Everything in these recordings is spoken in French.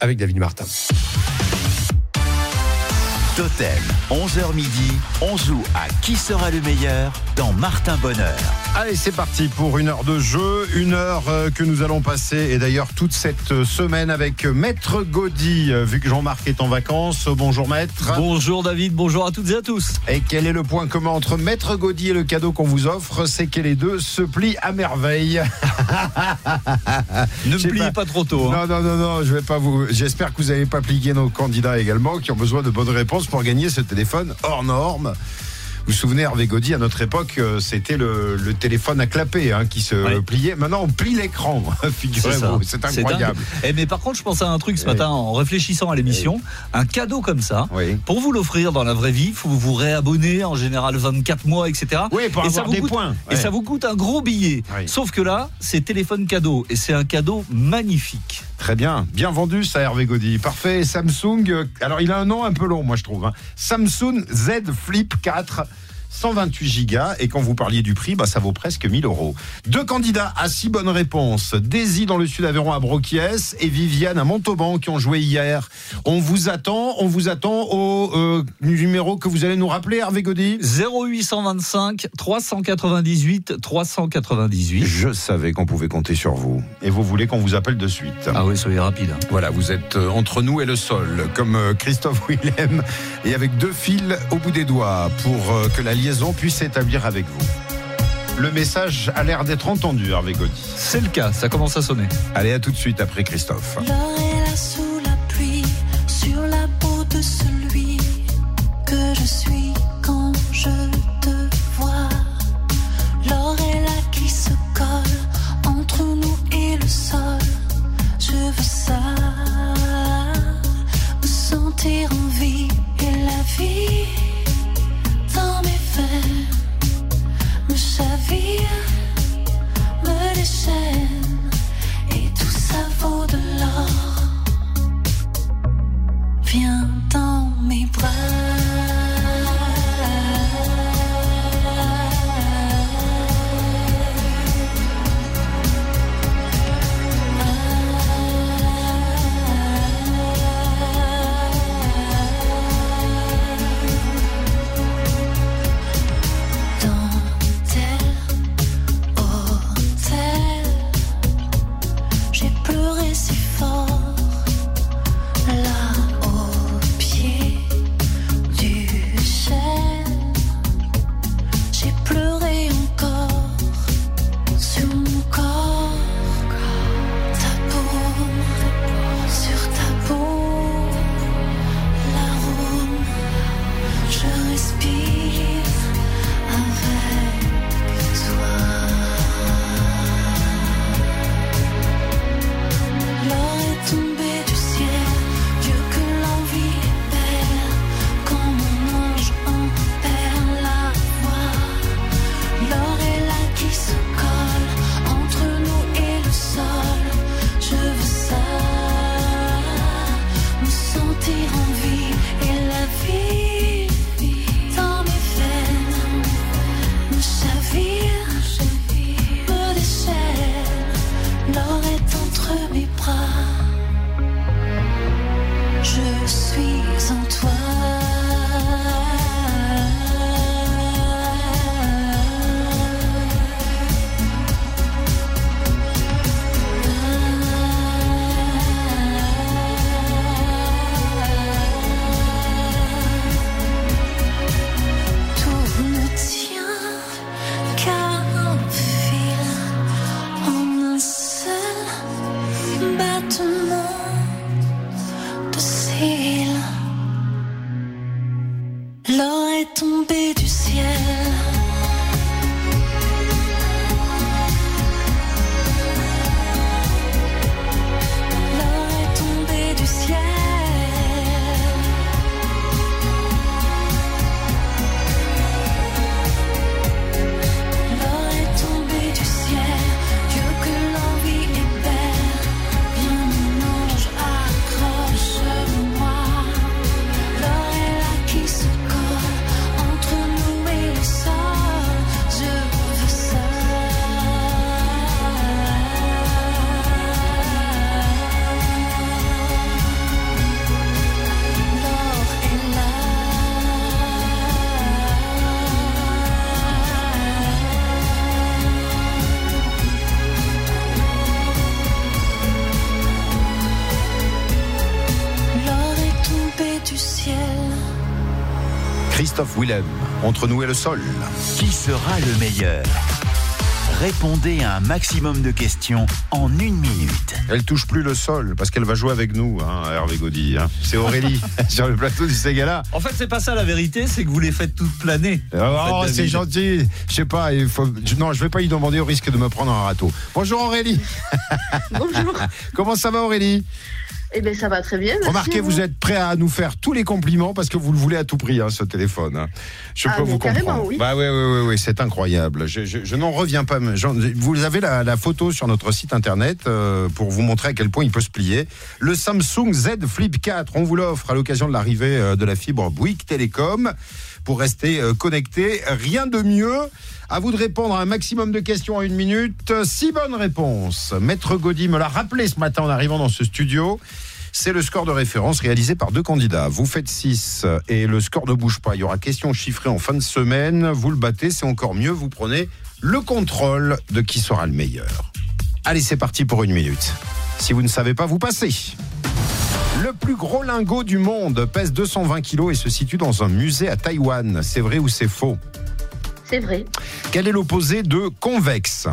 avec David Martin. Totem, 11h midi, on joue à qui sera le meilleur dans Martin Bonheur. Allez, c'est parti pour une heure de jeu, une heure euh, que nous allons passer, et d'ailleurs toute cette euh, semaine avec Maître Gaudy, euh, vu que Jean-Marc est en vacances. Bonjour Maître. Bonjour David, bonjour à toutes et à tous. Et quel est le point commun entre Maître Gaudy et le cadeau qu'on vous offre? C'est que les deux se plient à merveille. ne me pliez pas... trop tôt. Hein. Non, non, non, non, je vais pas vous. J'espère que vous n'avez pas plié nos candidats également, qui ont besoin de bonnes réponses pour gagner ce téléphone hors norme. Vous vous souvenez, Hervé Gaudy, à notre époque, euh, c'était le, téléphone à clapper hein, qui se pliait. Maintenant, on plie l'écran, figurez-vous. C'est incroyable. Eh, mais par contre, je pensais à un truc ce matin en réfléchissant à l'émission. Un cadeau comme ça, pour vous l'offrir dans la vraie vie, il faut vous réabonner, en général 24 mois, etc. Oui, pour et avoir ça des points. Et ça vous coûte un gros billet. Sauf que là, c'est téléphone cadeau. Et c'est un cadeau magnifique. Très bien, bien vendu ça Hervé Gaudy. Parfait. Samsung, euh, alors il a un nom un peu long moi je trouve. Hein. Samsung Z Flip 4. 128 gigas et quand vous parliez du prix, bah, ça vaut presque 1000 euros. Deux candidats à six bonnes réponses. Daisy dans le sud Aveyron à Broquiès et Viviane à Montauban qui ont joué hier. On vous attend, on vous attend au euh, numéro que vous allez nous rappeler Hervé Gaudy 0825 398 398. Je savais qu'on pouvait compter sur vous. Et vous voulez qu'on vous appelle de suite. Ah oui, soyez rapide. Voilà, vous êtes euh, entre nous et le sol, comme euh, Christophe Willem, et avec deux fils au bout des doigts pour que la liaison puisse s'établir avec vous. Le message a l'air d'être entendu, Hervé Gaudi. C'est le cas, ça commence à sonner. Allez, à tout de suite après Christophe. sous la pluie, sur la Willem, entre nous et le sol. Qui sera le meilleur? Répondez à un maximum de questions en une minute. Elle touche plus le sol parce qu'elle va jouer avec nous, hein, Hervé Gaudy. Hein. C'est Aurélie sur le plateau du Ségala. En fait, c'est pas ça la vérité, c'est que vous les faites toutes planer. Oh, c'est gentil. Je sais pas, il faut... non, je vais pas y demander au risque de me prendre un râteau. Bonjour Aurélie. Bonjour. Comment ça va Aurélie? Eh bien, ça va très bien. Remarquez, vous êtes prêt à nous faire tous les compliments parce que vous le voulez à tout prix, hein, ce téléphone. Hein. Je ah, peux vous comprendre. Oui. Bah oui, oui, oui, oui c'est incroyable. Je, je, je n'en reviens pas. Vous avez la, la, photo sur notre site internet euh, pour vous montrer à quel point il peut se plier. Le Samsung Z Flip 4, on vous l'offre à l'occasion de l'arrivée euh, de la fibre Bouygues Télécom pour rester euh, connecté. Rien de mieux. À vous de répondre à un maximum de questions en une minute. Six bonnes réponses. Maître Gaudy me l'a rappelé ce matin en arrivant dans ce studio. C'est le score de référence réalisé par deux candidats. Vous faites 6 et le score ne bouge pas. Il y aura question chiffrée en fin de semaine. Vous le battez, c'est encore mieux. Vous prenez le contrôle de qui sera le meilleur. Allez, c'est parti pour une minute. Si vous ne savez pas, vous passez. Le plus gros lingot du monde pèse 220 kilos et se situe dans un musée à Taïwan. C'est vrai ou c'est faux? C'est vrai. Quel est l'opposé de convexe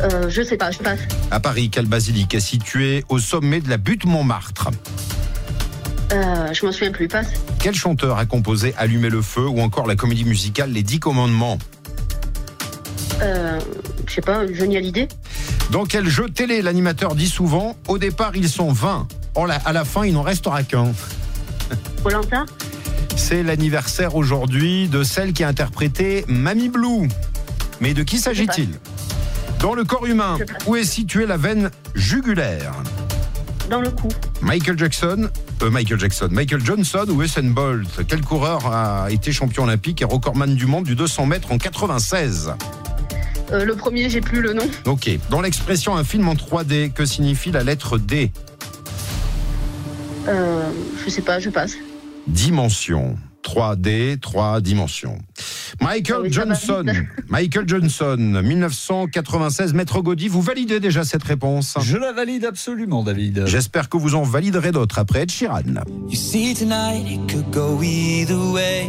euh, Je sais pas, je passe. À Paris, quelle basilique est située au sommet de la butte Montmartre? Euh, Je m'en souviens plus, passe. Quel chanteur a composé Allumer le feu ou encore la comédie musicale Les Dix Commandements? Euh, Je sais pas, Johnny Hallyday Dans quel jeu télé l'animateur dit souvent Au départ, ils sont 20. à la fin, il n'en restera qu'un. Polenta C'est l'anniversaire aujourd'hui de celle qui a interprété Mamie Blue. Mais de qui s'agit-il Dans le corps humain, où est située la veine jugulaire Dans le cou. Michael Jackson, euh, Michael Jackson, Michael Johnson ou Usain Bolt Quel coureur a été champion olympique et recordman du monde du 200 mètres en 96 Euh, le premier, j'ai plus le nom. Ok. Dans l'expression un film en 3D, que signifie la lettre D? Euh, je sais pas, je passe. Dimension. 3D, 3 dimensions. Michael oui, Johnson. Michael Johnson, 1996. Maître Gaudy, vous validez déjà cette réponse? Je la valide absolument, David. J'espère que vous en validerez d'autres après Ed Sheeran. You see tonight it could go either way.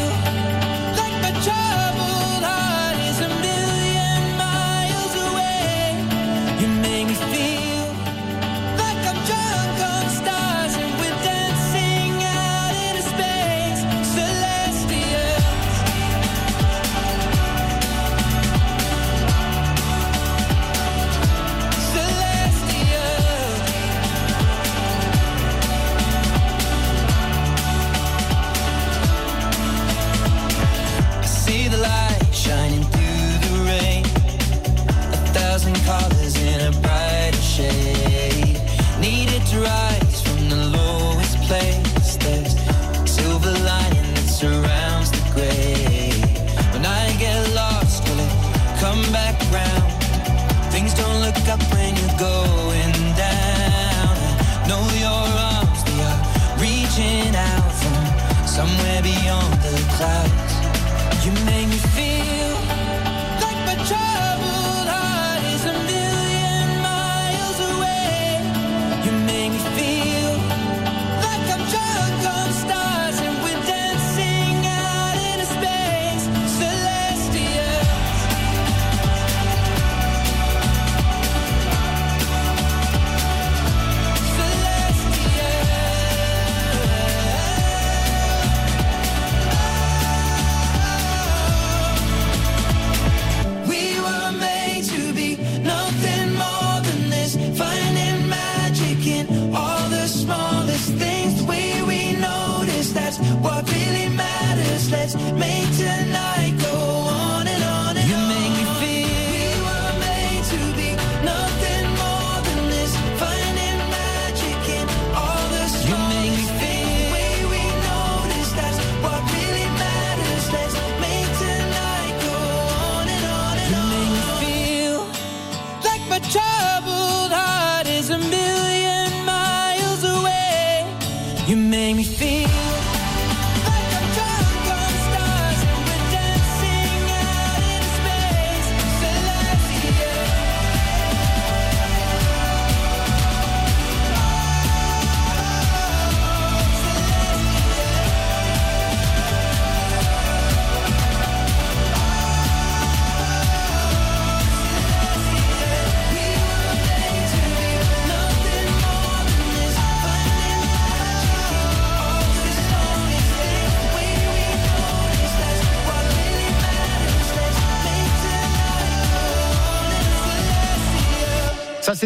drive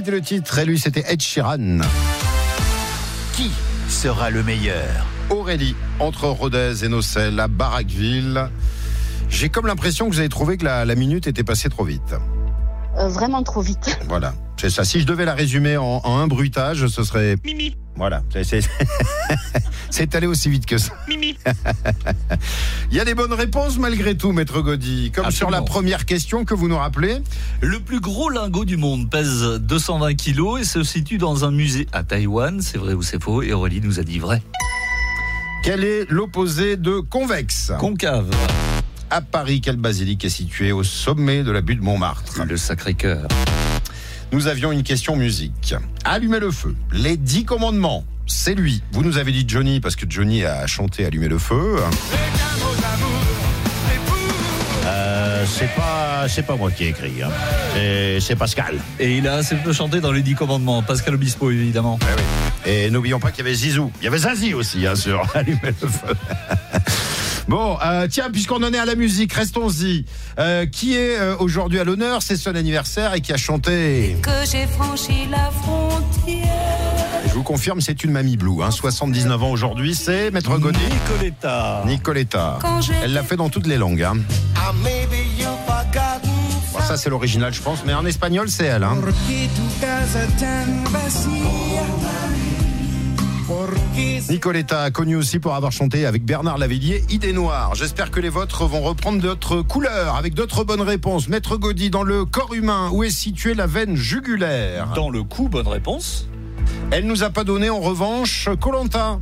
c'était le titre. Et lui, c'était Ed Sheeran. Qui sera le meilleur? Aurélie, entre Rodez et Nocel, à Barraqueville. J'ai comme l'impression que vous avez trouvé que la, la minute était passée trop vite. Euh, vraiment trop vite. Voilà, c'est ça. Si je devais la résumer en, en un bruitage, ce serait. Mimi. Voilà, c'est- allé aussi vite que ça. Mimi. Il y a des bonnes réponses malgré tout, Maître Gaudy. Comme sur la première question que vous nous rappelez. Le plus gros lingot du monde pèse 220 kilos et se situe dans un musée à Taïwan. C'est vrai ou c'est faux? Et Aurélie nous a dit vrai. Quel est l'opposé de convexe Concave, À Paris, quelle basilique est située au sommet de la butte Montmartre? Le Sacré-Cœur. Nous avions une question musique. Allumer le feu. Les dix commandements. C'est lui. Vous nous avez dit Johnny parce que Johnny a chanté Allumer le feu. Euh, c'est pas, c'est pas moi qui ai écrit. hein. C'est- C'est Pascal. Et il a assez peu chanté dans les Dix Commandements. Pascal Obispo, évidemment. Et n'oublions pas qu'il y avait Zizou. Il y avait Zazie aussi, hein, sur Allumer le feu. Bon, euh, tiens, puisqu'on en est à la musique, restons-y. Euh, qui est euh, aujourd'hui à l'honneur? C'est son anniversaire et qui a chanté. Que j'ai franchi la frontière. Je vous confirme, c'est une mamie blue. Hein, 79 ans aujourd'hui, c'est Maître Gaudy. Nicoletta. Nicoletta. Elle l'a fait dans toutes les langues. Hein. Ah, Bon, ça, c'est l'original, je pense, mais en espagnol, c'est elle. Hein. Nicoletta, connue aussi pour avoir chanté avec Bernard Lavillier, Idée Noire. J'espère que les vôtres vont reprendre d'autres couleurs, avec d'autres bonnes réponses. Maître Gaudy, dans le corps humain, où est située la veine jugulaire? Dans le coup, bonne réponse. Elle nous a pas donné en revanche Colanta.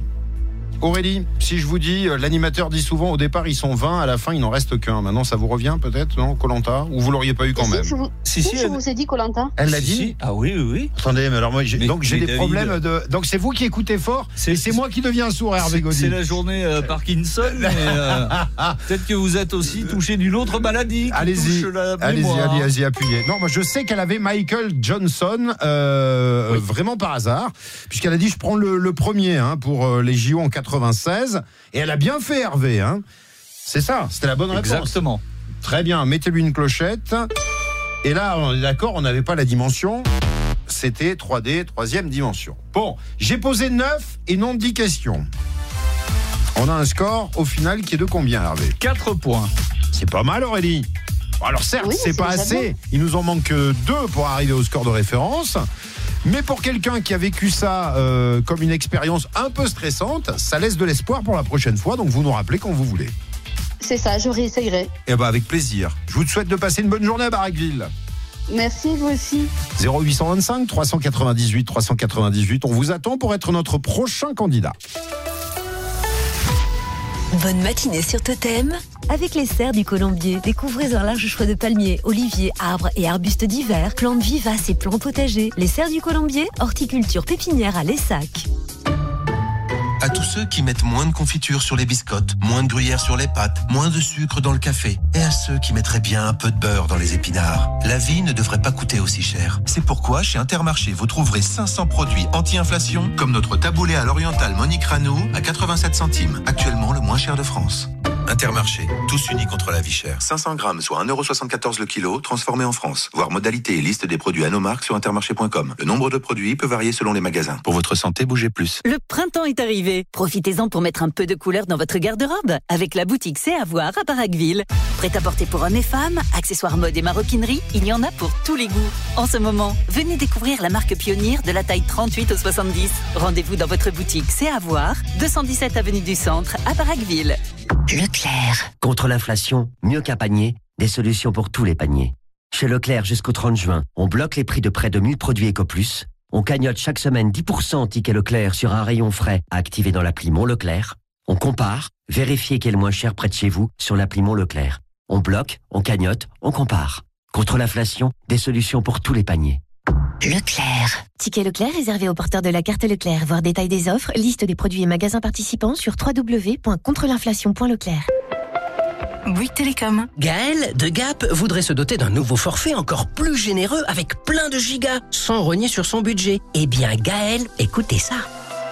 Aurélie, si je vous dis, euh, l'animateur dit souvent au départ ils sont 20, à la fin il n'en reste qu'un. Maintenant ça vous revient peut-être, non, Colanta? Ou vous l'auriez pas eu quand Si, même? je vous, Si, si, si, je elle- vous ai dit Colanta. Elle l'a Si, dit? si. Ah oui, oui, oui. Attendez, mais alors moi j'ai Mais- donc j'ai des David- problèmes de. Donc c'est vous qui écoutez fort C'est- et c'est moi qui deviens sourd, Hervé C'est- la journée euh, Parkinson, mais euh, peut-être que vous êtes aussi touché d'une autre maladie. Allez-y, allez-y, mémoire. allez, allez, appuyez. Non, moi je sais qu'elle avait Michael Johnson, euh, Oui. vraiment par hasard, puisqu'elle a dit je prends le, le premier hein, pour les JO en 96, et elle a bien fait Hervé. Hein. C'est ça, c'était la bonne réponse. Exactement. Très bien, mettez-lui une clochette. Et là, on est d'accord, on n'avait pas la dimension. C'était 3D, troisième dimension. Bon, j'ai posé 9 et non 10 questions. On a un score au final qui est de combien, Hervé? 4 points. C'est pas mal, Aurélie. Alors certes, Oui, c'est pas assez. bien. Il nous en manque que deux pour arriver au score de référence. Mais pour quelqu'un qui a vécu ça euh, comme une expérience un peu stressante, ça laisse de l'espoir pour la prochaine fois. Donc vous nous rappelez quand vous voulez. C'est ça, je réessayerai. Et ben avec plaisir. Je vous souhaite de passer une bonne journée à Barraqueville. Merci, vous aussi. 0825 398 398. On vous attend pour être notre prochain candidat. Bonne matinée sur Totem. Avec les serres du Colombier, découvrez un large choix de palmiers, oliviers, arbres et arbustes divers, plantes vivaces et plantes potagers. Les serres du Colombier, horticulture pépinière à Lessac. À tous ceux qui mettent moins de confiture sur les biscottes, moins de gruyère sur les pâtes, moins de sucre dans le café, et à ceux qui mettraient bien un peu de beurre dans les épinards. La vie ne devrait pas coûter aussi cher. C'est pourquoi chez Intermarché, vous trouverez 500 produits anti-inflation, comme notre taboulé à l'oriental Monique Rano à 87 centimes, actuellement le moins cher de France. Intermarché, tous unis contre la vie chère. 500 grammes, soit 1,74€ le kilo, transformé en France. Voir modalité et liste des produits à nos marques sur intermarché.com. Le nombre de produits peut varier selon les magasins. Pour votre santé, bougez plus. Le printemps est arrivé. Profitez-en pour mettre un peu de couleur dans votre garde-robe avec la boutique C'est à voir à Barraqueville. Prêt à porter pour hommes et femmes, accessoires mode et maroquinerie, il y en a pour tous les goûts. En ce moment, venez découvrir la marque pionnière de la taille 38 au 70. Rendez-vous dans votre boutique C'est à voir, 217 avenue du Centre à Barraqueville. Leclerc. Contre l'inflation, mieux qu'un panier, des solutions pour tous les paniers. Chez Leclerc jusqu'au 30 juin, on bloque les prix de près de 1000 produits EcoPlus. On cagnotte chaque semaine 10% en tickets Leclerc sur un rayon frais activé dans l'appli Mon Leclerc. On compare, vérifiez qui est le moins cher près de chez vous sur l'appli Mon Leclerc. On bloque, on cagnotte, on compare. Contre l'inflation, des solutions pour tous les paniers. Leclerc. Ticket Leclerc réservé aux porteurs de la carte Leclerc. Voir détail des offres, liste des produits et magasins participants sur www.contreinflation.leclerc. Bouygues Télécom. Gaël, de Gap, voudrait se doter d'un nouveau forfait encore plus généreux avec plein de gigas, sans rogner sur son budget. Eh bien, Gaël, écoutez ça.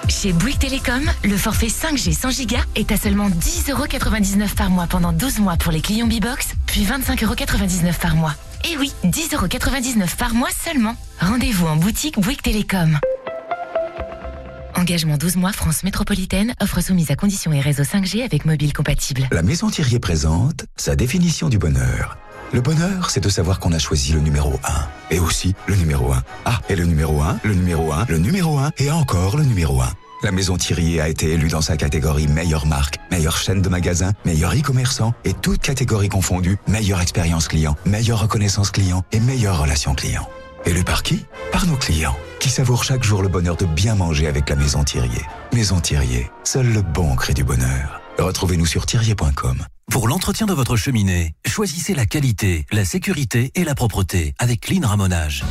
Chez Bouygues Télécom, le forfait 5G 100 Go est à seulement 10,99€ par mois pendant 12 mois pour les clients B-Box, puis 25,99€ par mois. Et oui, 10,99€ par mois seulement. Rendez-vous en boutique Bouygues Télécom. Engagement 12 mois France métropolitaine, offre soumise à conditions et réseau 5G avec mobile compatible. La Maison Thierry présente sa définition du bonheur. Le bonheur, c'est de savoir qu'on a choisi le numéro 1. Et aussi le numéro 1. Ah, et le numéro 1, le numéro 1, le numéro 1 et encore le numéro 1. La Maison Thierry a été élue dans sa catégorie meilleure marque, meilleure chaîne de magasins, meilleur e-commerçant et toutes catégories confondues, meilleure expérience client, meilleure reconnaissance client et meilleure relation client. Élu par qui Par nos clients, qui savourent chaque jour le bonheur de bien manger avec la Maison Thierry. Maison Thierry, seul le bon crée du bonheur. Retrouvez-nous sur thierry.com. Pour l'entretien de votre cheminée, choisissez la qualité, la sécurité et la propreté avec Clean Ramonage.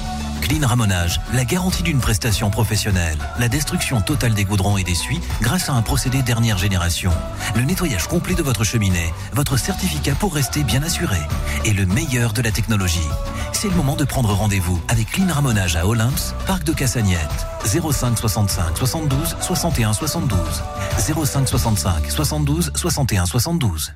Clean Ramonage, la garantie d'une prestation professionnelle, la destruction totale des goudrons et des suies grâce à un procédé dernière génération, le nettoyage complet de votre cheminée, votre certificat pour rester bien assuré et le meilleur de la technologie. C'est le moment de prendre rendez-vous avec Clean Ramonage à Olymps, Parc de Cassagnette, 05 65 72 61 72 05 65 72 61 72.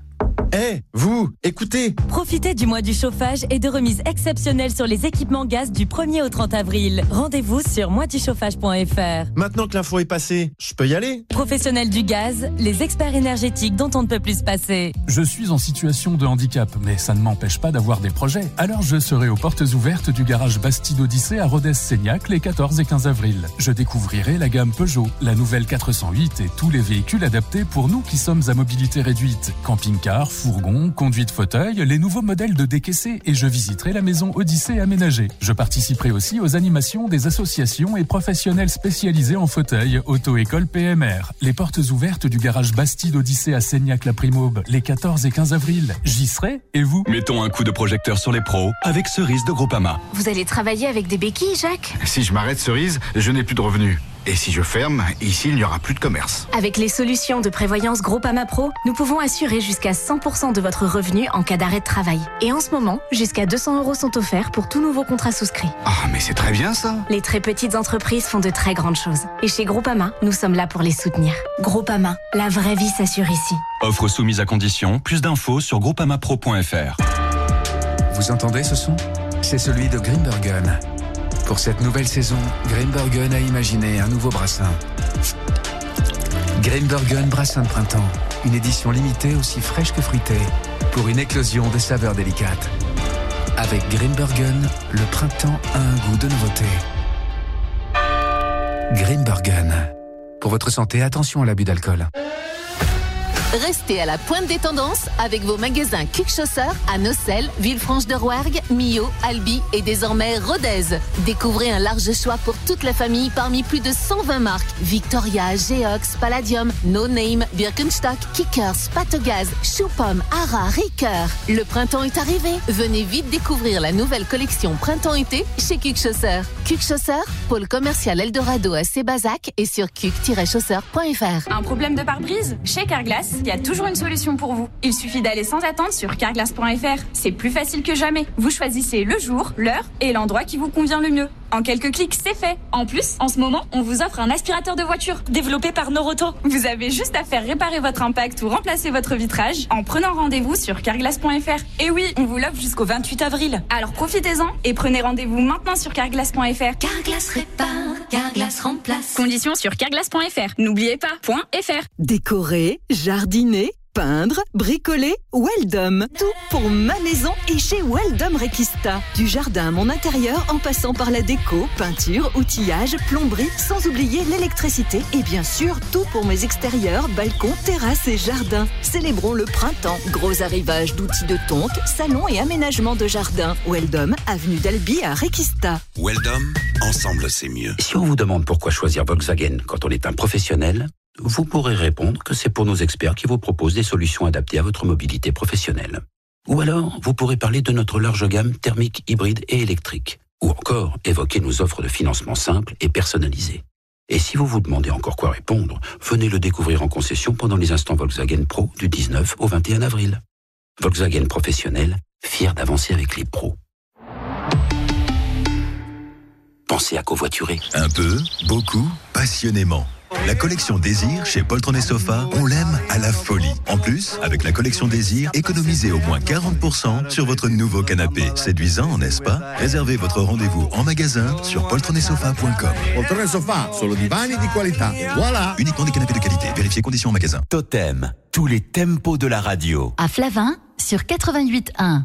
Eh, vous, écoutez Profitez du mois du chauffage et de remises exceptionnelles sur les équipements gaz du 1er au 30 avril. Rendez-vous sur moisduchauffage.fr. Maintenant que l'info est passée, je peux y aller Professionnels du gaz, les experts énergétiques dont on ne peut plus se passer. Je suis en situation de handicap, mais ça ne m'empêche pas d'avoir des projets. Alors je serai aux portes ouvertes du garage Bastide Odyssée à Rodez-Seignac les 14 et 15 avril. Je découvrirai la gamme Peugeot, la nouvelle 408 et tous les véhicules adaptés pour nous qui sommes à mobilité réduite. Camping-car, fourgon, conduite fauteuil, les nouveaux modèles de décaissés et je visiterai la maison Odyssée aménagée. Je participerai aussi aux animations des associations et professionnels spécialisés en fauteuil, auto-école PMR. Les portes ouvertes du garage Bastide Odyssée à Seignac-la-Primaube les 14 et 15 avril. J'y serai et vous? Mettons un coup de projecteur sur les pros avec Cerise de Groupama. Vous allez travailler avec des béquilles, Jacques? Si je m'arrête Cerise, je n'ai plus de revenus. Et si je ferme, ici, il n'y aura plus de commerce. Avec les solutions de prévoyance Groupama Pro, nous pouvons assurer jusqu'à 100% de votre revenu en cas d'arrêt de travail. Et en ce moment, jusqu'à 200 euros sont offerts pour tout nouveau contrat souscrit. Ah, mais c'est très bien ça Les très petites entreprises font de très grandes choses. Et chez Groupama, nous sommes là pour les soutenir. Groupama, la vraie vie s'assure ici. Offre soumise à condition. Plus d'infos sur groupamapro.fr. Vous entendez ce son? C'est celui de Grimbergen. Pour cette nouvelle saison, Grimbergen a imaginé un nouveau brassin. Grimbergen Brassin de printemps. Une édition limitée aussi fraîche que fruitée. Pour une éclosion de saveurs délicates. Avec Grimbergen, le printemps a un goût de nouveauté. Grimbergen. Pour votre santé, attention à l'abus d'alcool. Restez à la pointe des tendances avec vos magasins Cuc Chausseur à Nocel, Villefranche-de-Rouergue, Millau, Albi et désormais Rodez. Découvrez un large choix pour toute la famille parmi plus de 120 marques Victoria, Geox, Palladium, No Name, Birkenstock, Kickers, Patogaz, Choupom, Ara, Ricoeur. Le printemps est arrivé. Venez vite découvrir la nouvelle collection printemps-été chez Cuc Chausseur. Cuc Chausseur, pôle commercial Eldorado à Sébazac et sur cuc-chausseur.fr. Un problème de pare-brise? Chez Carglass, il y a toujours une solution pour vous. Il suffit d'aller sans attendre sur carglass.fr. C'est plus facile que jamais. Vous choisissez le jour, l'heure et l'endroit qui vous convient le mieux. En quelques clics, c'est fait. En plus, en ce moment, on vous offre un aspirateur de voiture développé par Noroto. Vous avez juste à faire réparer votre impact ou remplacer votre vitrage en prenant rendez-vous sur carglass.fr. Et oui, on vous l'offre jusqu'au 28 avril. Alors profitez-en et prenez rendez-vous maintenant sur carglass.fr. Carglass répare, Carglass remplace. Conditions sur carglass.fr. N'oubliez pas, point .fr. Décorer, jardiner, Peindre, bricoler, Weldom. Tout pour ma maison et chez Weldom Requista. Du jardin à mon intérieur en passant par la déco, peinture, outillage, plomberie, sans oublier l'électricité et bien sûr tout pour mes extérieurs, balcons, terrasses et jardins. Célébrons le printemps. Gros arrivage d'outils de tonte, salon et aménagement de jardin. Weldom, avenue d'Albi à Requista. Weldom, ensemble c'est mieux. Si on vous demande pourquoi choisir Volkswagen quand on est un professionnel, vous pourrez répondre que c'est pour nos experts qui vous proposent des solutions adaptées à votre mobilité professionnelle. Ou alors, vous pourrez parler de notre large gamme thermique, hybride et électrique. Ou encore, évoquer nos offres de financement simples et personnalisées. Et si vous vous demandez encore quoi répondre, venez le découvrir en concession pendant les instants Volkswagen Pro du 19 au 21 avril. Volkswagen professionnel, fier d'avancer avec les pros. Pensez à covoiturer. Un peu, beaucoup, passionnément. La collection Désir chez Poltron et Sofa, on l'aime à la folie. En plus, avec la collection Désir, économisez au moins 40% sur votre nouveau canapé. Séduisant, n'est-ce pas? Réservez votre rendez-vous en magasin sur poltronesofa.com. Poltrone e Sofa, solo divani di qualità. Voilà Uniquement des canapés de qualité. Vérifiez conditions en magasin. Totem, tous les tempos de la radio. À Flavin, sur 88.1.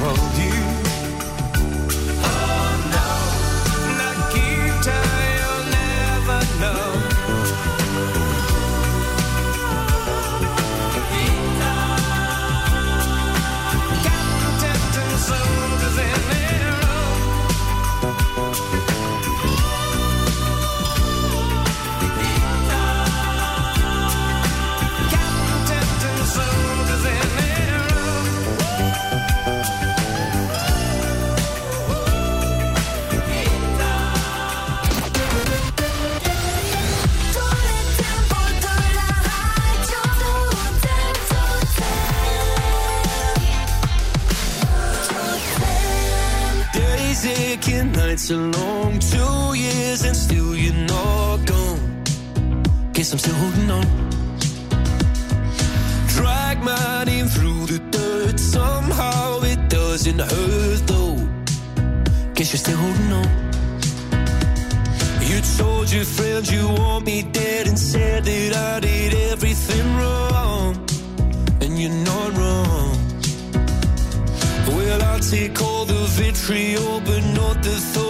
hold you. You're still holding on. You told your friends you want me dead and said that I did everything wrong. And you're not wrong. Well, I'll take all the vitriol, but not the thought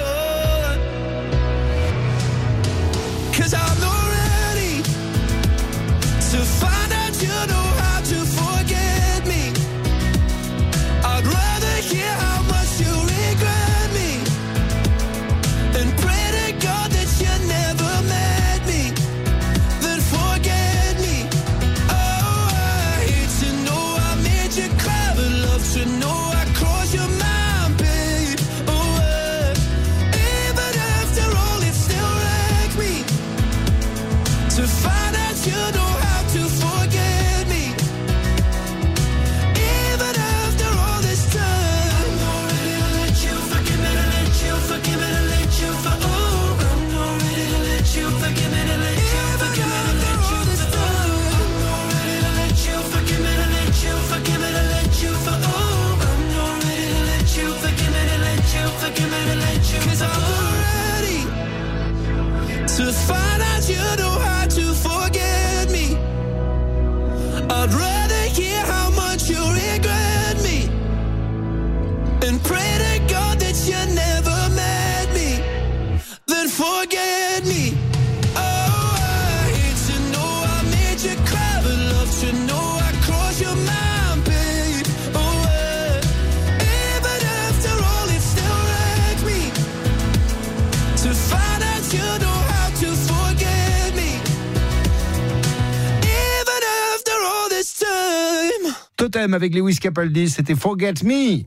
Avec Lewis Capaldi, c'était Forget Me.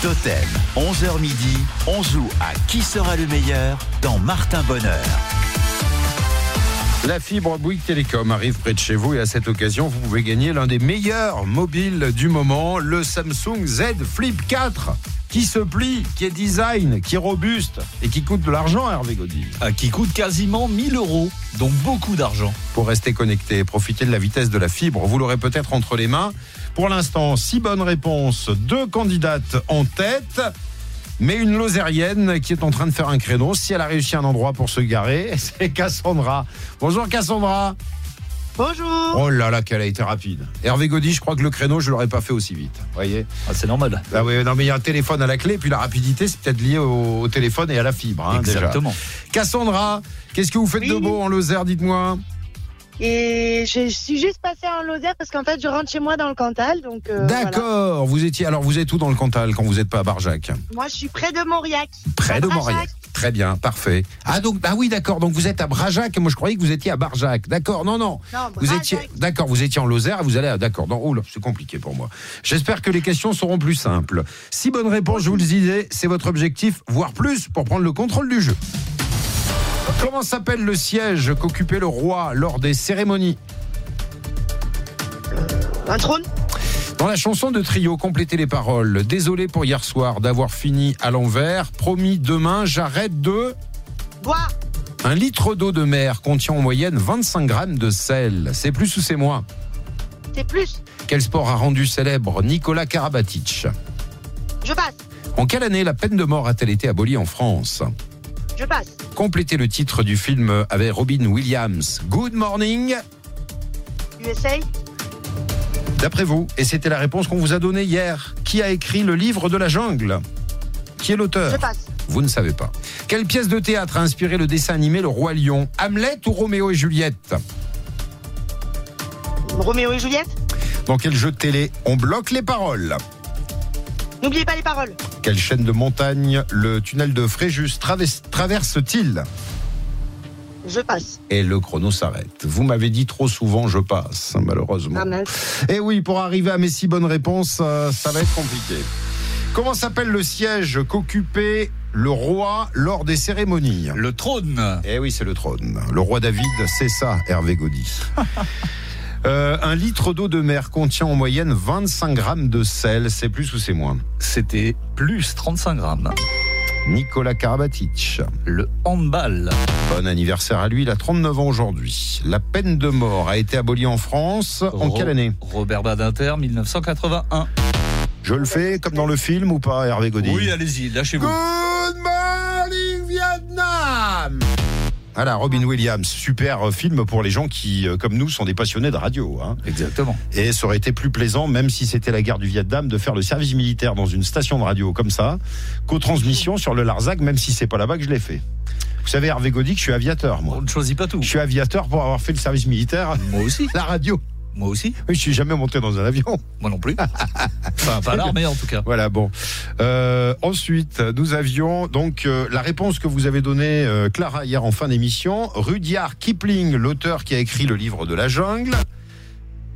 Totem, 11h midi, on joue à qui sera le meilleur dans Martin Bonheur. La fibre Bouygues Télécom arrive près de chez vous et à cette occasion, vous pouvez gagner l'un des meilleurs mobiles du moment, le Samsung Z Flip 4, qui se plie, qui est design, qui est robuste et qui coûte de l'argent, Hervé Gaudy. Ah, qui coûte quasiment 1000 euros, donc beaucoup d'argent. Pour rester connecté et profiter de la vitesse de la fibre, vous l'aurez peut-être entre les mains. Pour l'instant, six bonnes réponses, deux candidates en tête. Mais une Lozérienne qui est en train de faire un créneau, si elle a réussi un endroit pour se garer, c'est Cassandra. Bonjour Cassandra. Bonjour. Oh là là, qu'elle a été rapide. Hervé Gaudy, je crois que le créneau, je l'aurais pas fait aussi vite. voyez ah, C'est normal. Ah oui, non, mais il y a un téléphone à la clé, puis la rapidité, c'est peut-être lié au, au, téléphone et à la fibre. Hein, Exactement. Déjà. Cassandra, qu'est-ce que vous faites Oui. de beau en Lozère, dites-moi? Et je suis juste passée en Lozère parce qu'en fait, je rentre chez moi dans le Cantal. Donc, euh, D'accord, vous étiez. Alors, vous êtes où dans le Cantal quand vous n'êtes pas à Barjac? Moi, je suis près de Mauriac. Près de Mauriac. Très bien, parfait. Ah donc ah oui d'accord donc vous êtes à Brajac moi je croyais que vous étiez à Barjac d'accord non non Non, vous étiez d'accord vous étiez en Lozère vous allez à d'accord non oh c'est compliqué pour moi j'espère que les questions seront plus simples si bonnes réponses je vous le disais c'est votre objectif voire plus pour prendre le contrôle du jeu comment s'appelle le siège qu'occupait le roi lors des cérémonies Un trône Dans la chanson de Trio, complétez les paroles. Désolé pour hier soir d'avoir fini à l'envers. Promis demain, j'arrête de. Bois Un litre d'eau de mer contient en moyenne 25 grammes de sel. C'est plus ou c'est moins C'est plus. Quel sport a rendu célèbre Nicolas Karabatic Je passe. En quelle année la peine de mort a-t-elle été abolie en France Je passe. Complétez le titre du film avec Robin Williams. Good morning. USA. D'après vous, et c'était la réponse qu'on vous a donnée hier, qui a écrit le livre de la jungle? Qui est l'auteur? Je passe. Vous ne savez pas. Quelle pièce de théâtre a inspiré le dessin animé Le Roi Lion? Hamlet ou Roméo et Juliette? Roméo et Juliette? Dans quel jeu de télé on bloque les paroles? N'oubliez pas les paroles. Quelle chaîne de montagne le tunnel de Fréjus traverse-t-il? Je passe. Et le chrono s'arrête. Vous m'avez dit trop souvent je passe, malheureusement. Ah. Et oui, pour arriver à mes six bonnes réponses, euh, ça va être compliqué. Comment s'appelle le siège qu'occupait le roi lors des cérémonies? Le trône. Eh oui, c'est le trône. Le roi David, c'est ça, Hervé Gaudy. Euh, un litre d'eau de mer contient en moyenne 25 grammes de sel. C'est plus ou c'est moins C'était plus 35 grammes. Nicolas Karabatic. Le handball. Bon anniversaire à lui, il a 39 ans aujourd'hui. La peine de mort a été abolie en France. En Ro- quelle année Robert Badinter, 1981. Je le fais comme dans le film ou pas, Hervé Gaudy Oui, allez-y, lâchez-vous. Voilà, Robin Williams, super euh, film pour les gens qui, euh, comme nous, sont des passionnés de radio. hein. Exactement. Et ça aurait été plus plaisant, même si c'était la guerre du Vietnam, de faire le service militaire dans une station de radio comme ça, qu'aux transmissions sur le Larzac, même si c'est pas là-bas que je l'ai fait. Vous savez, Hervé que je suis aviateur, moi. On ne choisit pas tout. Je suis aviateur pour avoir fait le service militaire. Moi aussi. La radio. Moi aussi. Oui, je suis jamais monté dans un avion. Moi non plus. enfin, pas l'armée en tout cas. Voilà, bon. Euh, ensuite, nous avions donc euh, la réponse que vous avez donnée, euh, Clara, hier en fin d'émission. Rudyard Kipling, l'auteur qui a écrit le livre de la jungle.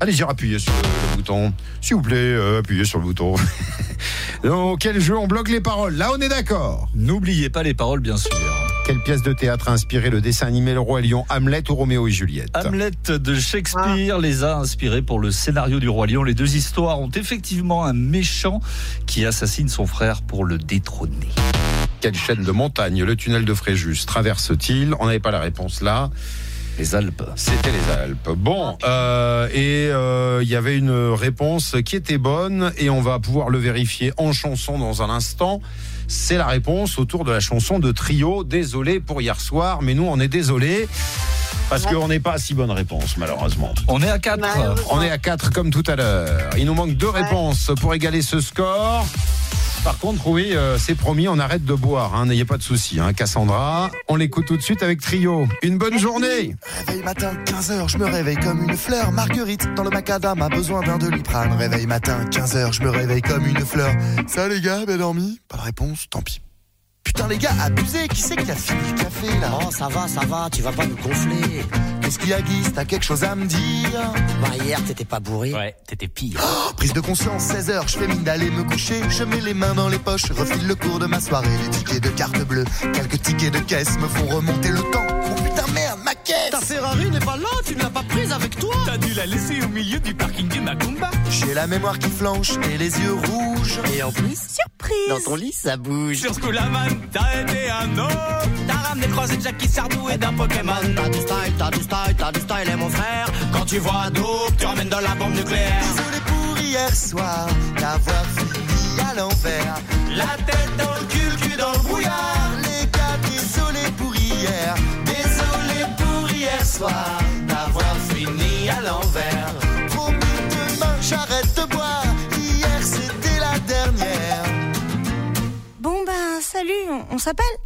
Allez-y, appuyez sur le, bouton. S'il vous plaît, euh, appuyez sur le bouton. Dans quel jeu on bloque les paroles? Là, on est d'accord. N'oubliez pas les paroles, bien sûr. Quelle pièce de théâtre a inspiré le dessin animé Le Roi Lion, Hamlet ou Roméo et Juliette? Hamlet de Shakespeare les a inspirés pour le scénario du Roi Lion. Les deux histoires ont effectivement un méchant qui assassine son frère pour le détrôner. Quelle chaîne de montagne le tunnel de Fréjus traverse-t-il? On n'avait pas la réponse là. Les Alpes. C'était les Alpes. Bon, euh, et euh, il y avait une réponse qui était bonne et on va pouvoir le vérifier en chanson dans un instant. C'est la réponse autour de la chanson de Trio. Désolé pour hier soir, mais nous on est désolé parce qu'on n'est pas à si bonne réponse malheureusement. On est à 4. On est à 4 comme tout à l'heure. Il nous manque deux réponses pour égaler ce score. Par contre, oui, euh, c'est promis, on arrête de boire. hein, N'ayez pas de soucis. Hein. Cassandra, on l'écoute tout de suite avec Trio. Une bonne journée. Réveil matin, 15h, je me réveille comme une fleur. Marguerite, dans le macadam, a besoin d'un doliprane. Réveil matin, 15h, je me réveille comme une fleur. Ça les gars, bien dormi? Pas de réponse, tant pis. Putain les gars, abusé, qui c'est qui a fini le café là Oh, ça va, ça va, tu vas pas nous gonfler. Qu'est-ce qu'il y a Guy T'as quelque chose à me dire Bah, hier, t'étais pas bourré. Ouais, t'étais pire. Oh, Prise de conscience, 16h, je fais mine d'aller me coucher. Je mets les mains dans les poches, je refile le cours de ma soirée. Les tickets de carte bleue, quelques tickets de caisse me font remonter le temps. Oh putain merde, ma caisse Ta Ferrari n'est pas là, tu ne l'as pas prise avec toi. T'as dû la laisser au milieu du parking du Macumba. J'ai la mémoire qui flanche et les yeux rouges. Et en plus, surprise. Dans ton lit, ça bouge. Sur Schoolaman, t'as été un homme. T'as ramené croisé de Jackie Sardou et d'un Pokémon. T'as du style, t'as du style, t'as du style, et mon frère. Quand tu vois Dope, tu ramènes dans la bombe nucléaire. Désolé pour hier soir, d'avoir fini à l'envers. La tête dans le cul, cul dans le brouillard. Soir, d'avoir fini à l'envers. Promis demain, j'arrête de boire. Hier, c'était la dernière. Bon ben salut, on, on s'appelle?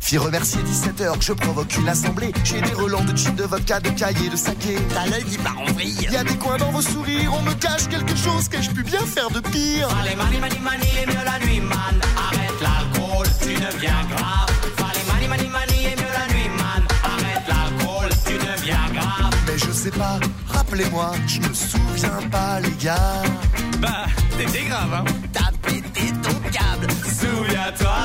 Fille remercier 17h, je provoque une assemblée. J'ai des relents de gin, de vodka, de cahiers, de saké. T'as l'œil qui part en vrille. Y a des coins dans vos sourires, on me cache quelque chose que je puis bien faire de pire? Allez, mani, mani, mani, et mieux la nuit, man. Arrête l'alcool, tu deviens grave. Pas, rappelez-moi, je me souviens pas, les gars. Bah, t'étais grave, hein. T'as pété ton câble, souviens-toi.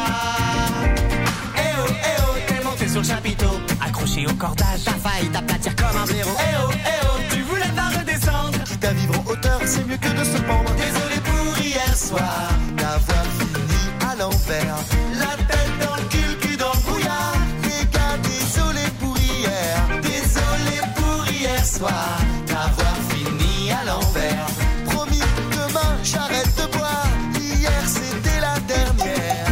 Eh oh, eh oh, t'es monté sur le chapiteau. Accroché au cordage, t'as failli t'aplatir comme un blaireau. Eh oh, eh oh, tu voulais pas redescendre. Quitte à vivre en hauteur, c'est mieux que de se pendre. Désolé pour hier soir. D'avoir fini à l'envers. D'avoir fini à l'envers. Promis, demain j'arrête de boire. Hier c'était la dernière.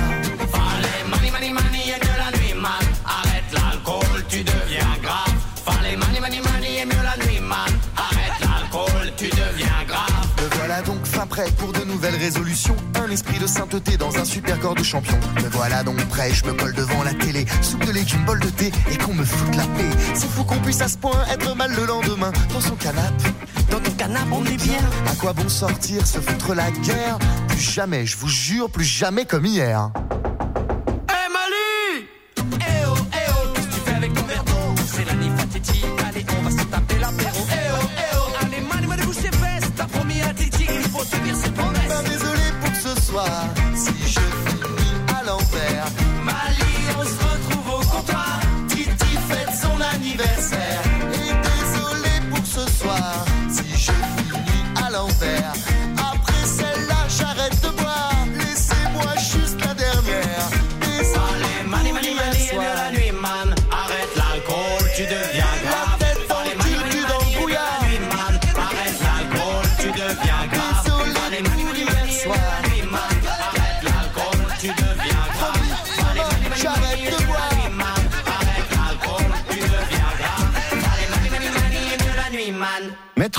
Fallait money, money, money et de la nuit, man. Arrête l'alcool, tu deviens grave. Fallait money, money, money et mieux la nuit, man. Arrête l'alcool, tu deviens grave. Me voilà donc fin prêt pour de nouvelles résolutions. Un esprit de sainteté dans un super corps de champion. Me voilà donc prêt, je me colle devant la télé. Soupe de légumes, bol de thé et qu'on me foute la paix. C'est fou qu'on puisse à ce point être mal le lendemain. Dans son canapé, dans ton canapé, on est bien. À quoi bon sortir, se foutre la guerre? Plus jamais, je vous jure, plus jamais comme hier.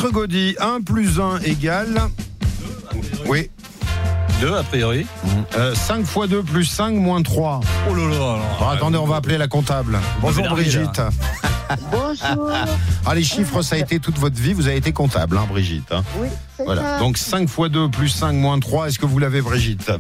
Maître Gaudy, 1 plus 1 égale. Oui. 2 a priori. 5 fois 2 plus 5 moins 3. Oh là là. Bon, attendez, on va appeler la comptable. Bonjour. Brigitte. Bonjour. Ah, les chiffres, ça a été toute votre vie. Vous avez été comptable, hein, Brigitte. hein. Oui, c'est Voilà. ça. Donc 5 fois 2 plus 5 moins 3. Est-ce que vous l'avez, Brigitte?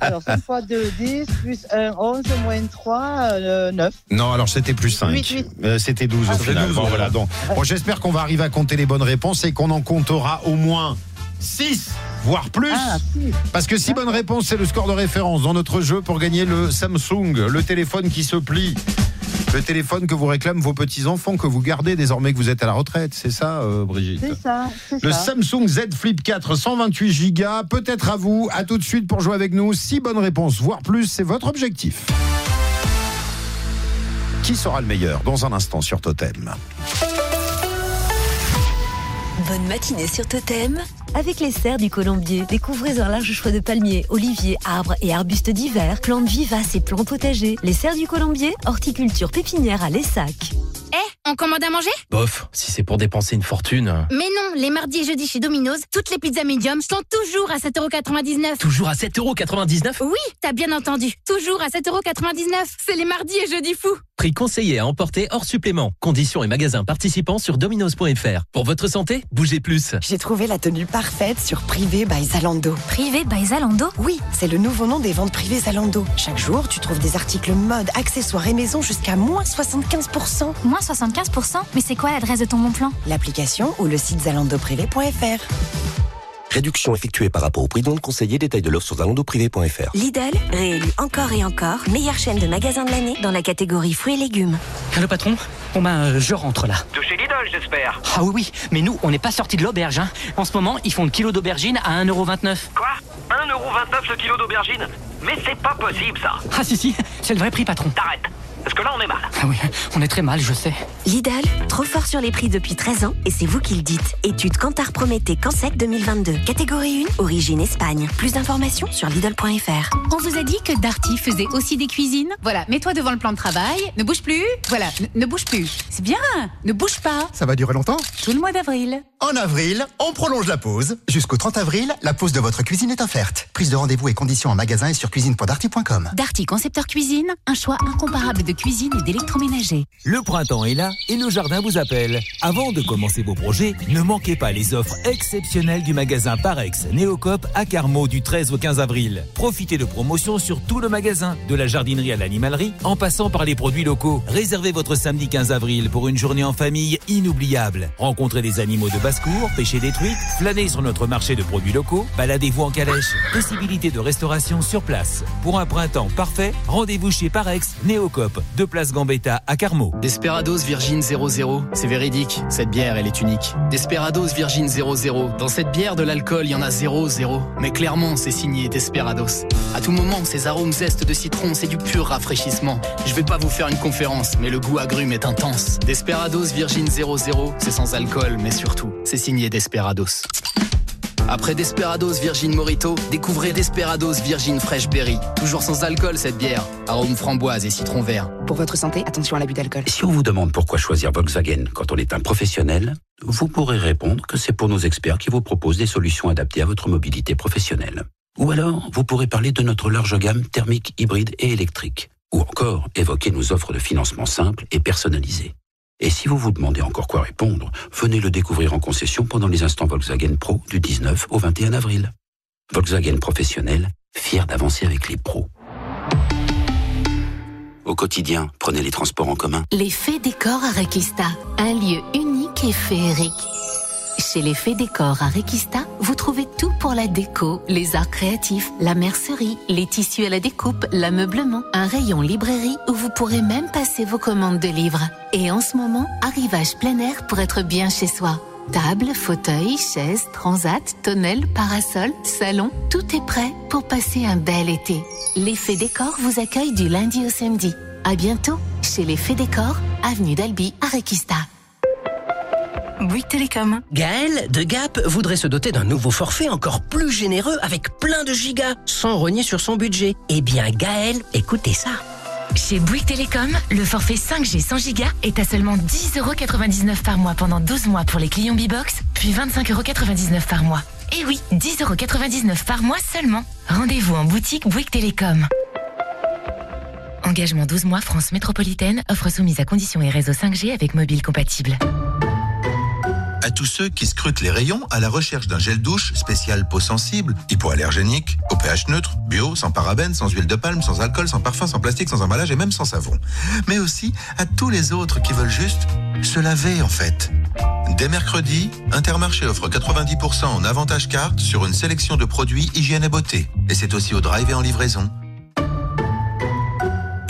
Alors, 5 fois 2, 10, plus 1, 11, moins 3, euh, 9. Non, alors c'était plus 5. Huit, huit. Euh, c'était 12 au Ah, final. c'est 12, Bon, voilà. donc. Bon, j'espère qu'on va arriver à compter les bonnes réponses et qu'on en comptera au moins 6, voire plus. Ah, si. Parce que 6 bonnes réponses, c'est le score de référence dans notre jeu pour gagner le Samsung, le téléphone qui se plie. Le téléphone que vous réclament vos petits-enfants, que vous gardez désormais que vous êtes à la retraite. C'est ça, euh, Brigitte C'est ça, le ça. Samsung Z Flip 4 128 Go, peut-être à vous. À tout de suite pour jouer avec nous. Six bonnes réponses, voire plus, c'est votre objectif. Qui sera le meilleur dans un instant sur Totem? Bonne matinée sur Totem avec les serres du Colombier. Découvrez un large choix de palmiers, oliviers, arbres et arbustes divers, plantes vivaces et plantes potagers. Les serres du Colombier, horticulture pépinière à Lessac. Eh, on commande à manger? Bof, si c'est pour dépenser une fortune. Mais non, les mardis et jeudis chez Domino's, toutes les pizzas médium sont toujours à 7,99€. Toujours à 7,99€ Oui, t'as bien entendu. Toujours à 7,99€. C'est les mardis et jeudis fous. Prix conseillé à emporter hors supplément. Conditions et magasins participants sur dominos.fr. Pour votre santé, bougez plus. J'ai trouvé la tenue parfaite sur Privé by Zalando. Privé by Zalando Oui, c'est le nouveau nom des ventes privées Zalando. Chaque jour, tu trouves des articles mode, accessoires et maison jusqu'à moins 75%. Moins 75% Mais c'est quoi l'adresse de ton bon plan? L'application ou le site zalandoprivé.fr. Réduction effectuée par rapport au prix donc conseillé, détail de l'offre sur zalandoprivé.fr. Lidl, réélu encore et encore, meilleure chaîne de magasins de l'année dans la catégorie fruits et légumes. Allô patron? Bon ben euh, je rentre là. De chez Lidl, j'espère. Ah oui oui, mais nous on n'est pas sortis de l'auberge. Hein. En ce moment ils font le kilo d'aubergine à 1,29€. Quoi? 1,29€ le kilo d'aubergine? Mais c'est pas possible ça Ah si si, c'est le vrai prix patron. T'arrêtes Parce que là on est mal. Ah oui, on est très mal, je sais. Lidl, trop fort sur les prix depuis 13 ans et c'est vous qui le dites. Étude Cantar Prométhée Cansec 2022. Catégorie 1, origine Espagne. Plus d'informations sur Lidl.fr. On vous a dit que Darty faisait aussi des cuisines Voilà, mets-toi devant le plan de travail, ne bouge plus, voilà, ne, ne bouge plus. C'est bien, ne bouge pas. Ça va durer longtemps? Tout le mois d'avril. En avril, on prolonge la pause. Jusqu'au 30 avril, la pause de votre cuisine est offerte. Prise de rendez-vous et conditions en magasin et sur cuisine.darty.com. Darty Concepteur Cuisine, un choix incomparable de cuisine et d'électroménager. Le printemps est là et nos jardins vous appellent. Avant de commencer vos projets, ne manquez pas les offres exceptionnelles du magasin Parex Néocop à Carmaux du 13 au 15 avril. Profitez de promotions sur tout le magasin, de la jardinerie à l'animalerie, en passant par les produits locaux. Réservez votre samedi 15 avril pour une journée en famille inoubliable. Rencontrez des animaux de basse-cour, pêchez des truites, flânez sur notre marché de produits locaux, baladez-vous en calèche. Possibilité de restauration sur place. Pour un printemps parfait, rendez-vous chez Parex Néocop deux places Gambetta à Carmaux. Desperados Virgin 00, c'est véridique, cette bière elle est unique. Desperados Virgin 00, dans cette bière de l'alcool il y en a 0, 0. Mais clairement c'est signé Desperados. À tout moment, ces arômes zestes de citron, c'est du pur rafraîchissement. Je vais pas vous faire une conférence, mais le goût agrume est intense. Desperados Virgin 00, c'est sans alcool, mais surtout, c'est signé Desperados. Après Desperados Virgin Morito, découvrez Desperados Virgin Fresh Berry. Toujours sans alcool cette bière. Arôme framboise et citron vert. Pour votre santé, attention à l'abus d'alcool. Si on vous demande pourquoi choisir Volkswagen quand on est un professionnel, vous pourrez répondre que c'est pour nos experts qui vous proposent des solutions adaptées à votre mobilité professionnelle. Ou alors, vous pourrez parler de notre large gamme thermique, hybride et électrique. Ou encore, évoquer nos offres de financement simples et personnalisées. Et si vous vous demandez encore quoi répondre, venez le découvrir en concession pendant les instants Volkswagen Pro du 19 au 21 avril. Volkswagen professionnel, fier d'avancer avec les pros. Au quotidien, prenez les transports en commun. Les Décor à Requista, un lieu unique et féerique. Chez les Faits Décor à Requista, vous trouvez tout pour la déco, les arts créatifs, la mercerie, les tissus à la découpe, l'ameublement, un rayon librairie où vous pourrez même passer vos commandes de livres. Et en ce moment, arrivage plein air pour être bien chez soi. Table, fauteuil, chaise, transat, tonnelle, parasol, salon, tout est prêt pour passer un bel été. L'effet décor vous accueille du lundi au samedi. À bientôt chez l'effet décor, avenue d'Albi à. Bouygues Télécom. Gaël de Gap voudrait se doter d'un nouveau forfait encore plus généreux avec plein de gigas, sans renier sur son budget. Eh bien Gaël, écoutez ça. Chez Bouygues Télécom, le forfait 5G 100 Go est à seulement 10,99€ par mois pendant 12 mois pour les clients B-Box, puis 25,99€ par mois. Et oui, 10,99€ par mois seulement. Rendez-vous en boutique Bouygues Télécom. Engagement 12 mois France métropolitaine, offre soumise à conditions et réseau 5G avec mobile compatible. À tous ceux qui scrutent les rayons à la recherche d'un gel douche spécial peau sensible, hypoallergénique, au pH neutre, bio, sans parabènes, sans huile de palme, sans alcool, sans parfum, sans plastique, sans emballage et même sans savon. Mais aussi à tous les autres qui veulent juste se laver en fait. Dès mercredi, Intermarché offre 90% en avantage carte sur une sélection de produits hygiène et beauté. Et c'est aussi au drive et en livraison.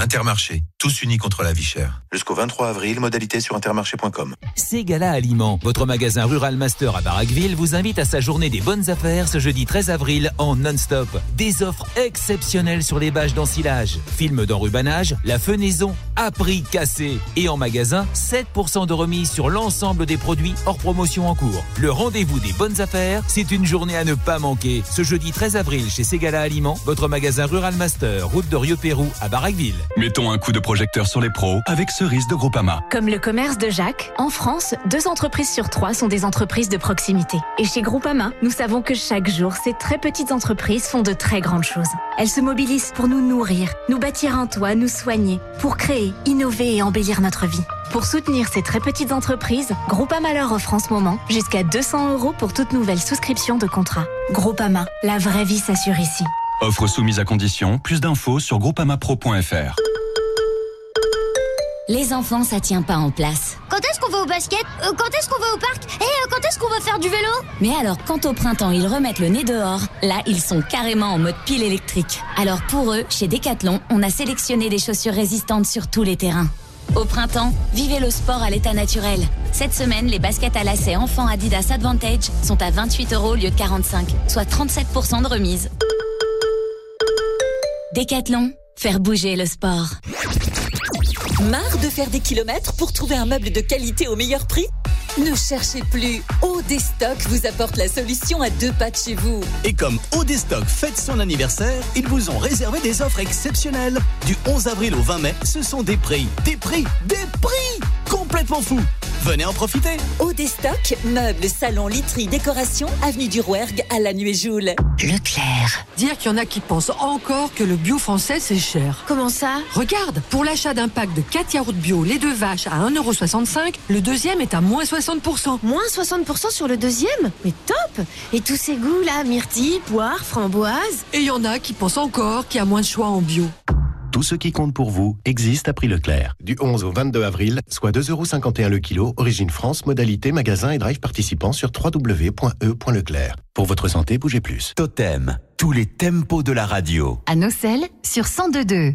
Intermarché, tous unis contre la vie chère. Jusqu'au 23 avril, modalité sur intermarché.com. Ségala Aliments, votre magasin Rural Master à Baraqueville, vous invite à sa journée des bonnes affaires ce jeudi 13 avril en non-stop. Des offres exceptionnelles sur les bâches d'ensilage, films d'enrubanage, la fenaison à prix cassé. Et en magasin, 7% de remise sur l'ensemble des produits hors promotion en cours. Le rendez-vous des bonnes affaires, c'est une journée à ne pas manquer. Ce jeudi 13 avril chez Ségala Aliments, votre magasin Rural Master, route de Rieux-Pérou à Baraqueville. Mettons un coup de projecteur sur les pros avec Cerise de Groupama. Comme le commerce de Jacques, en France, deux entreprises sur trois sont des entreprises de proximité. Et chez Groupama, nous savons que chaque jour, ces très petites entreprises font de très grandes choses. Elles se mobilisent pour nous nourrir, nous bâtir un toit, nous soigner, pour créer, innover et embellir notre vie. Pour soutenir ces très petites entreprises, Groupama leur offre en ce moment jusqu'à 200 euros pour toute nouvelle souscription de contrat. Groupama, la vraie vie s'assure ici. Offre soumise à condition. Plus d'infos sur groupamapro.fr. Les enfants, ça tient pas en place. Quand est-ce qu'on va au basket? Euh, Quand est-ce qu'on va au parc? Et euh, quand est-ce qu'on va faire du vélo? Mais alors, quand au printemps, ils remettent le nez dehors, là, ils sont carrément en mode pile électrique. Alors pour eux, chez Decathlon, on a sélectionné des chaussures résistantes sur tous les terrains. Au printemps, vivez le sport à l'état naturel. Cette semaine, les baskets à lacets enfants Adidas Advantage sont à 28 euros au lieu de 45, soit 37% de remise. Décathlon, faire bouger le sport. Marre de faire des kilomètres pour trouver un meuble de qualité au meilleur prix? Ne cherchez plus. Odestock vous apporte la solution à deux pas de chez vous. Et comme Odestock fête son anniversaire, ils vous ont réservé des offres exceptionnelles. Du 11 avril au 20 mai, ce sont des prix, des prix, des prix complètement fous. Venez en profiter. Odestock, meubles, salons, literie, décoration, avenue du Rouergue à la Nuit-Joule. Leclerc. Dire qu'il y en a qui pensent encore que le bio français c'est cher. Comment ça? Regarde, pour l'achat d'un pack de 4 yaourts bio, les deux vaches à 1,65€, le deuxième est à moins 60%. Moins 60% sur le deuxième? Mais top Et tous ces goûts là, myrtille, poire, framboise Et il y en a qui pensent encore qu'il y a moins de choix en bio. Tout ce qui compte pour vous existe à prix Leclerc. Du 11 au 22 avril, soit 2,51€ le kilo, origine France, modalité magasin et drive participant sur www.e.leclerc. Pour votre santé, bougez plus. Totem, tous les tempos de la radio. À Nocel sur 1022.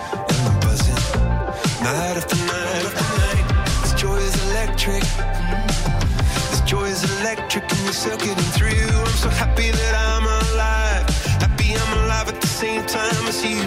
Night after night after night. This joy is electric. Mm. This joy is electric, and you're circuiting through. I'm so happy that I'm alive. Happy I'm alive at the same time as you,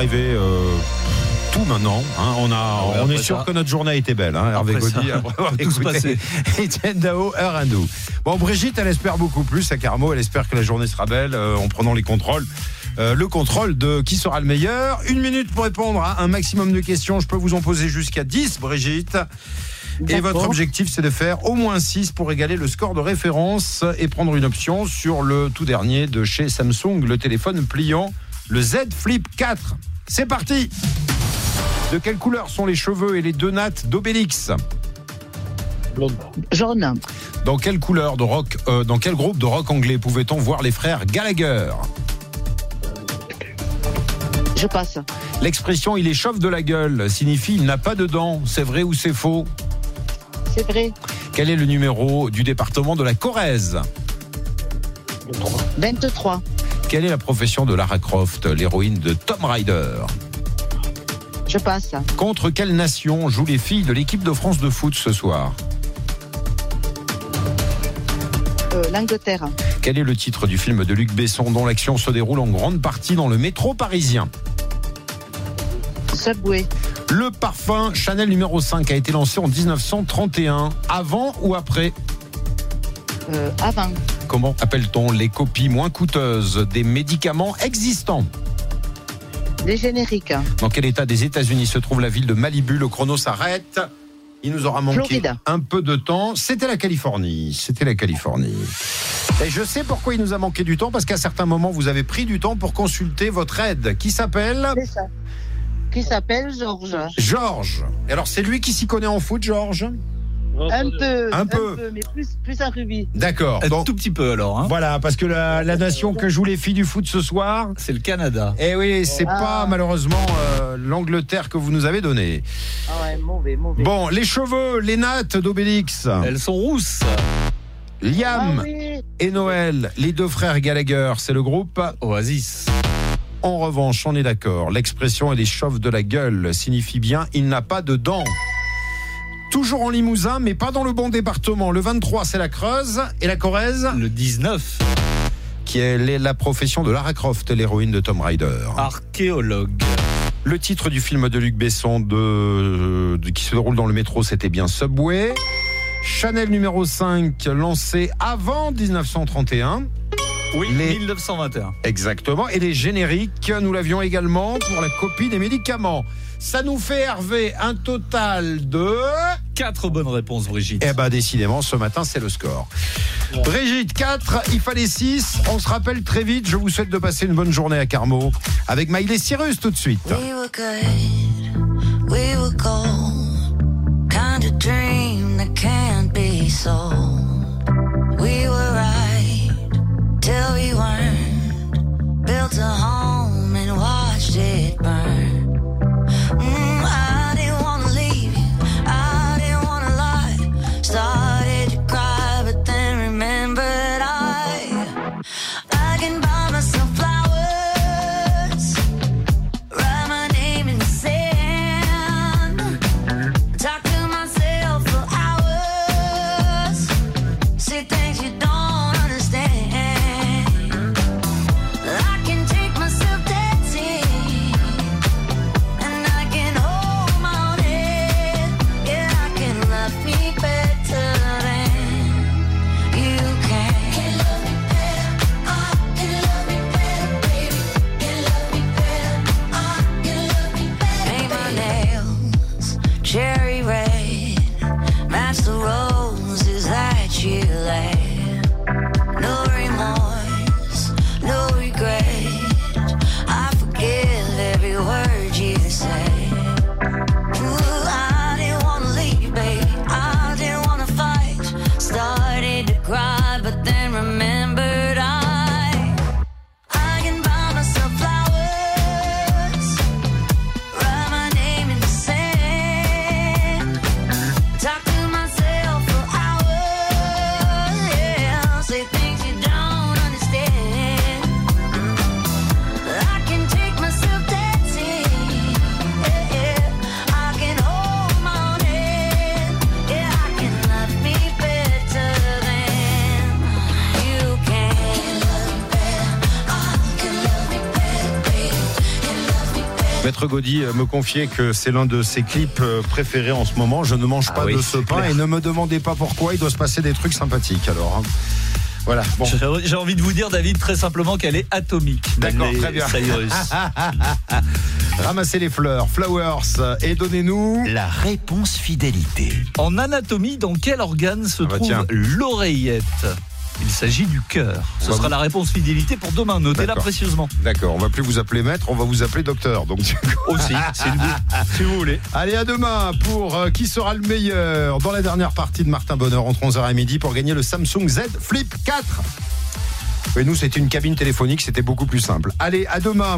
arriver euh, tout maintenant. hein. On, a, ouais, on est sûr ça. que notre journée a été belle, hein, Hervé Gaudi, après avoir écouté. Étienne Dao, heure à nous. Bon, Brigitte, elle espère beaucoup plus à Carmo. Elle espère que la journée sera belle euh, en prenant les contrôles. Euh, le contrôle de qui sera le meilleur. Une minute pour répondre à un maximum de questions. Je peux vous en poser jusqu'à 10, Brigitte. Et votre objectif, c'est de faire au moins 6 pour égaler le score de référence et prendre une option sur le tout dernier de chez Samsung, le téléphone pliant, le Z Flip 4. C'est parti De quelle couleur sont les cheveux et les deux nattes d'Obélix Jaune. Dans quelle couleur de rock, euh, dans quel groupe de rock anglais pouvait-on voir les frères Gallagher Je passe. L'expression il échauffe de la gueule signifie il n'a pas de dents. C'est vrai ou c'est faux C'est vrai. Quel est le numéro du département de la Corrèze 23. Quelle est la profession de Lara Croft, l'héroïne de Tomb Raider Je passe. Contre quelle nation jouent les filles de l'équipe de France de foot ce soir Euh, L'Angleterre. Quel est le titre du film de Luc Besson dont l'action se déroule en grande partie dans le métro parisien Subway. Le parfum Chanel numéro 5 a été lancé en 1931, avant ou après Euh, avant. Comment appelle-t-on les copies moins coûteuses des médicaments existants Les génériques. Dans quel état des États-Unis se trouve la ville de Malibu Le chrono s'arrête. Il nous aura manqué un peu de temps. C'était la Californie. C'était la Californie. Et je sais pourquoi il nous a manqué du temps, parce qu'à certains moments, vous avez pris du temps pour consulter votre aide, qui s'appelle. Qui s'appelle Georges. Georges. Et alors, c'est lui qui s'y connaît en foot, Georges? Un peu. Un peu. mais plus, plus un rubis. D'accord. Un tout petit peu alors. Hein. voilà, parce que la, la nation que jouent les filles du foot ce soir, C'est le Canada. eh oui, c'est Ah. pas malheureusement euh, l'Angleterre que vous nous avez donnée. Ah ouais, mauvais, mauvais. Bon, les cheveux, les nattes d'Obélix, Elles sont rousses. Liam Ah oui. et Noël, les deux frères Gallagher, c'est le groupe. Oasis. En revanche, on est d'accord, l'expression elle échauffe de la gueule signifie bien il n'a pas de dents. Toujours en Limousin, mais pas dans le bon département. Le 23, c'est la Creuse et la Corrèze, Le 19. qui est la profession de Lara Croft, l'héroïne de Tomb Raider. Archéologue. Le titre du film de Luc Besson de, de- qui se déroule dans le métro, c'était bien Subway. Chanel numéro 5, lancé avant 1931. Oui, Les- 1921. Exactement. Et les génériques, nous l'avions également pour la copie des médicaments. Ça nous fait, Hervé, un total de... Quatre bonnes réponses, Brigitte. Eh ben, décidément, ce matin, c'est le score. Brigitte, 4, il fallait 6. On se rappelle très vite. Je vous souhaite de passer une bonne journée à Carmo. Avec Miley Cyrus tout de suite. We were good, we were gold. Kind of dream that can't be sold. We were right till we weren't. Built a home me confiait que c'est l'un de ses clips euh, préférés en ce moment. Je ne mange pas oui, de ce pain clair. et ne me demandez pas pourquoi. Il doit se passer des trucs sympathiques alors. hein. Voilà. Bon. J'ai envie de vous dire, David, très simplement qu'elle est atomique. D'accord, très bien. Ramassez les fleurs, flowers, euh, et donnez-nous La réponse fidélité. En anatomie, dans quel organe se Ah bah trouve l'oreillette? Il s'agit du cœur. Ce sera vous- la réponse fidélité pour demain. Notez-la précieusement. D'accord, on va plus vous appeler maître, on va vous appeler docteur. Donc Aussi, si vous, si vous voulez. Allez, à demain pour euh, qui sera le meilleur dans la dernière partie de Martin Bonheur entre 11h et midi pour gagner le Samsung Z Flip 4. Et nous, c'était une cabine téléphonique, c'était beaucoup plus simple. Allez, à demain.